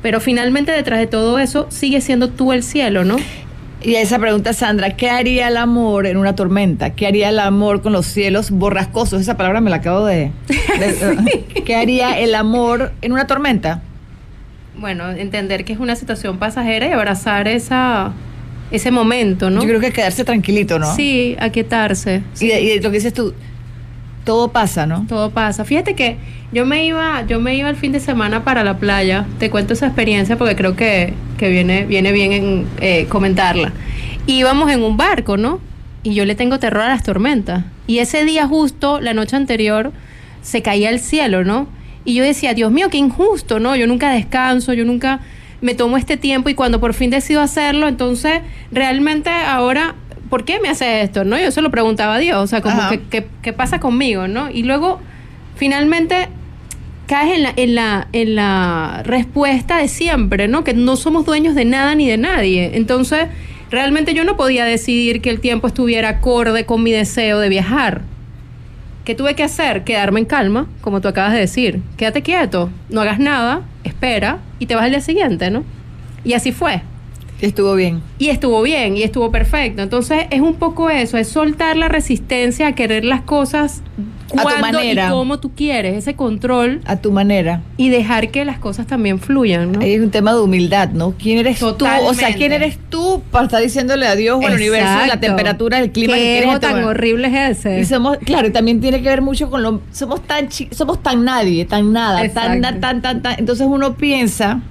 Pero finalmente detrás de todo eso sigue siendo tú el cielo, ¿no? Y a esa pregunta, Sandra, ¿qué haría el amor en una tormenta? ¿Qué haría el amor con los cielos borrascosos? Esa palabra me la acabo de... ¿Qué haría el amor en una tormenta? Bueno, entender que es una situación pasajera y abrazar esa, ese momento, ¿no? Yo creo que quedarse tranquilito, ¿no? Sí, aquietarse. Sí. Y, y, lo que dices tú, todo pasa, ¿no? Todo pasa. Fíjate que yo me iba, yo me iba el fin de semana para la playa. Te cuento esa experiencia porque creo que, que viene, viene bien en, eh, comentarla. Íbamos en un barco, ¿no? Y yo le tengo terror a las tormentas. Y ese día justo, la noche anterior, se caía el cielo, ¿no? Y yo decía, Dios mío, qué injusto, ¿no? Yo nunca descanso, yo nunca me tomo este tiempo y cuando por fin decido hacerlo, entonces realmente ahora, ¿por qué me hace esto? ¿No? Yo se lo preguntaba a Dios, o sea, como que, qué pasa conmigo, ¿no? Y luego, finalmente, caes en la, en, la, en la respuesta de siempre, ¿no? Que no somos dueños de nada ni de nadie. Entonces, realmente yo no podía decidir que el tiempo estuviera acorde con mi deseo de viajar. ¿Qué tuve que hacer? Quedarme en calma, como tú acabas de decir. Quédate quieto, no hagas nada, espera y te vas al día siguiente, ¿no? Y así fue. Estuvo bien. Y estuvo bien, y estuvo perfecto. Entonces es un poco eso, es soltar la resistencia a querer las cosas a tu manera. y como tú quieres, ese control. A tu manera. Y dejar que las cosas también fluyan, ¿no? Es un tema de humildad, ¿no? ¿Quién eres Totalmente. tú? O sea, ¿quién eres tú para estar diciéndole a Dios o al universo la temperatura, el clima ¿Qué que tan horrible es ese? Y somos, claro, y también tiene que ver mucho con lo somos tan chi, somos tan nadie, tan nada, tan, tan tan tan entonces uno piensa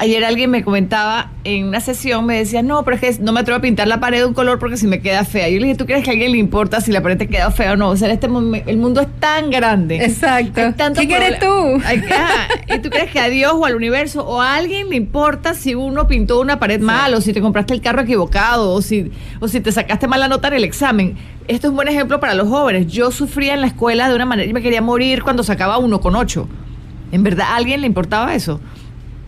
Ayer alguien me comentaba en una sesión, me decía, no, pero es que no me atrevo a pintar la pared de un color porque si me queda fea. Yo le dije, ¿tú crees que a alguien le importa si la pared te queda fea o no? O sea, este el mundo es tan grande. Exacto. ¿Qué quieres tú? Hay, ¿Y tú crees que a Dios o al universo o a alguien le importa si uno pintó una pared mal o si te compraste el carro equivocado o si, o si te sacaste mal la nota en el examen? Esto es un buen ejemplo para los jóvenes. Yo sufría en la escuela de una manera y me quería morir cuando sacaba uno con ocho. ¿En verdad a alguien le importaba eso?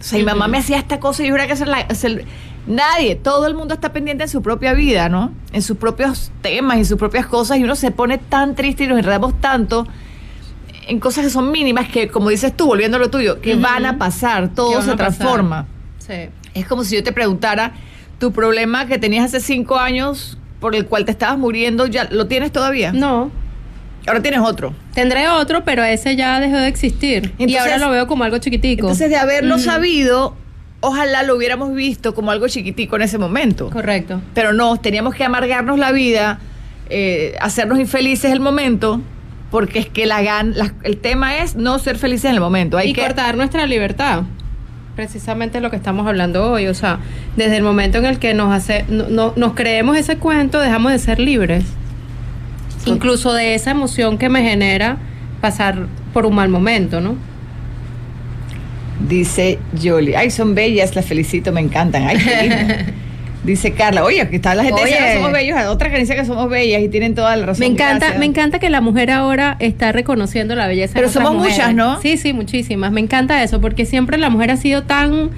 O sea, mi mamá me hacía esta cosa y yo era que hacerla. Hacer, nadie, todo el mundo está pendiente en su propia vida, ¿no? En sus propios temas y sus propias cosas y uno se pone tan triste y nos enredamos tanto en cosas que son mínimas que, como dices tú, volviendo a lo tuyo, que van a pasar, todo se transforma. Sí. Es como si yo te preguntara, tu problema que tenías hace cinco años por el cual te estabas muriendo, ¿ya lo tienes todavía? No. Ahora tienes otro. Tendré otro, pero ese ya dejó de existir. y ahora lo veo como algo chiquitico. Entonces, de haberlo sabido, ojalá lo hubiéramos visto como algo chiquitico en ese momento. Correcto. Pero no, teníamos que amargarnos la vida, eh, hacernos infelices el momento, porque es que la, gan la, el tema es no ser felices en el momento. Hay y que cortar nuestra libertad. Precisamente lo que estamos hablando hoy. O sea, desde el momento en el que nos, hace, no, no, nos creemos ese cuento, dejamos de ser libres incluso de esa emoción que me genera pasar por un mal momento, ¿no? Dice Jolie, ay, son bellas, las felicito, me encantan. Ay, qué lindo. Dice Carla, oye, que está la gente Oye. que somos bellos, otra que dice que somos bellas y tienen toda la razón. Me encanta, Gracias. me encanta que la mujer ahora está reconociendo la belleza. Pero otras somos mujeres. muchas, ¿no? Sí, sí, muchísimas. Me encanta eso, porque siempre la mujer ha sido tan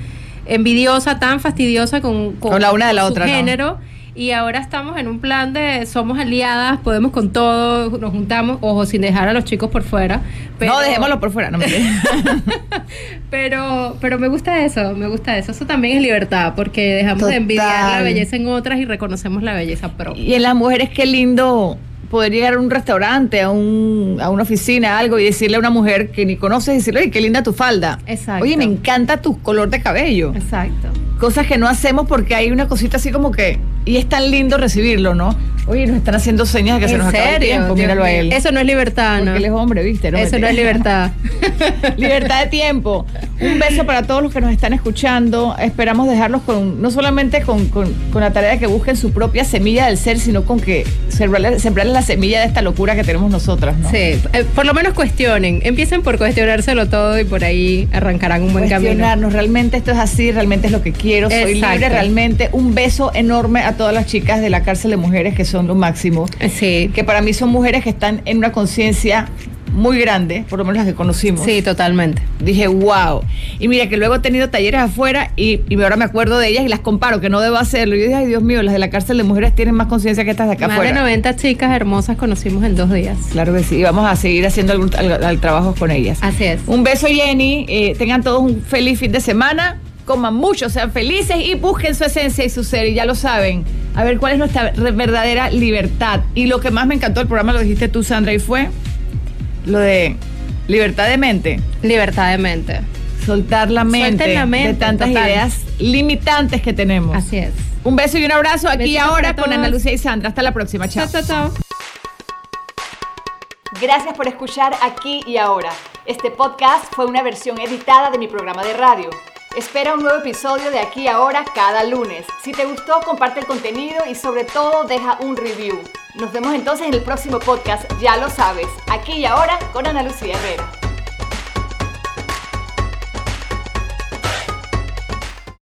envidiosa, tan fastidiosa con, Con la una de la otra, ¿no? Y ahora estamos en un plan de somos aliadas, podemos con todo, nos juntamos, ojo, sin dejar a los chicos por fuera. Pero, No, dejémoslo por fuera, no me pero, pero me gusta eso, me gusta eso. Eso también es libertad, porque dejamos de envidiar la belleza en otras y reconocemos la belleza propia. Y en las mujeres, qué lindo poder llegar a un restaurante, a, un, a una oficina, algo, y decirle a una mujer que ni conoces, decirle, oye, qué linda tu falda. Exacto. Oye, me encanta tu color de cabello. Exacto. Cosas que no hacemos porque hay una cosita así como que, y es tan lindo recibirlo, ¿no? Oye, nos están haciendo señas de que se ¿En nos acaba el serio? tiempo. Míralo a él. Eso no es libertad, ¿no? Porque él es hombre, ¿viste? Eso no es libertad. Libertad de tiempo. Un beso para todos los que nos están escuchando. Esperamos dejarlos con, no solamente con, con- con la tarea de que busquen su propia semilla del ser, sino con que sembrarle, sembrarle la semilla de esta locura que tenemos nosotras, ¿no? Sí, eh, por lo menos cuestionen. Empiecen por cuestionárselo todo y por ahí arrancarán un buen camino. Cuestionarnos, realmente esto es así, realmente es lo que quiero, soy Exacto. libre, realmente. Un beso enorme a todas las chicas de la cárcel de mujeres que son lo máximo. Sí, Que para mí son mujeres que están en una conciencia muy grande, por lo menos las que conocimos. sí, totalmente. Dije, wow. Y mira que luego he tenido talleres afuera y, y ahora me acuerdo de ellas y las comparo, que no debo hacerlo. Y yo dije, ay Dios mío, las de la cárcel de mujeres tienen más conciencia que estas de acá Más afuera. de 90 chicas hermosas conocimos en dos días. Claro que sí, y vamos a seguir haciendo algún al- al trabajo con ellas. Así es. Un beso, Jenny. Eh, tengan todos un feliz fin de semana. Coman mucho, sean felices y busquen su esencia y su ser. Y ya lo saben. A ver cuál es nuestra verdadera libertad. Y lo que más me encantó del programa lo dijiste tú, Sandra, y fue lo de libertad de mente. Libertad de mente. Soltar la mente, Suelten la mente, de tantas total. ideas limitantes que tenemos. Así es. Un beso y un abrazo aquí y Besitos ahora con. Ana Lucía y Sandra. Hasta la próxima. Chao. Chao, chao, chao. Gracias por escuchar Aquí y Ahora. Este podcast fue una versión editada de mi programa de radio. Espera un nuevo episodio de Aquí Ahora cada lunes. Si te gustó, comparte el contenido y sobre todo deja un review. Nos vemos entonces en el próximo podcast, ya lo sabes, Aquí y Ahora con Ana Lucía Herrera.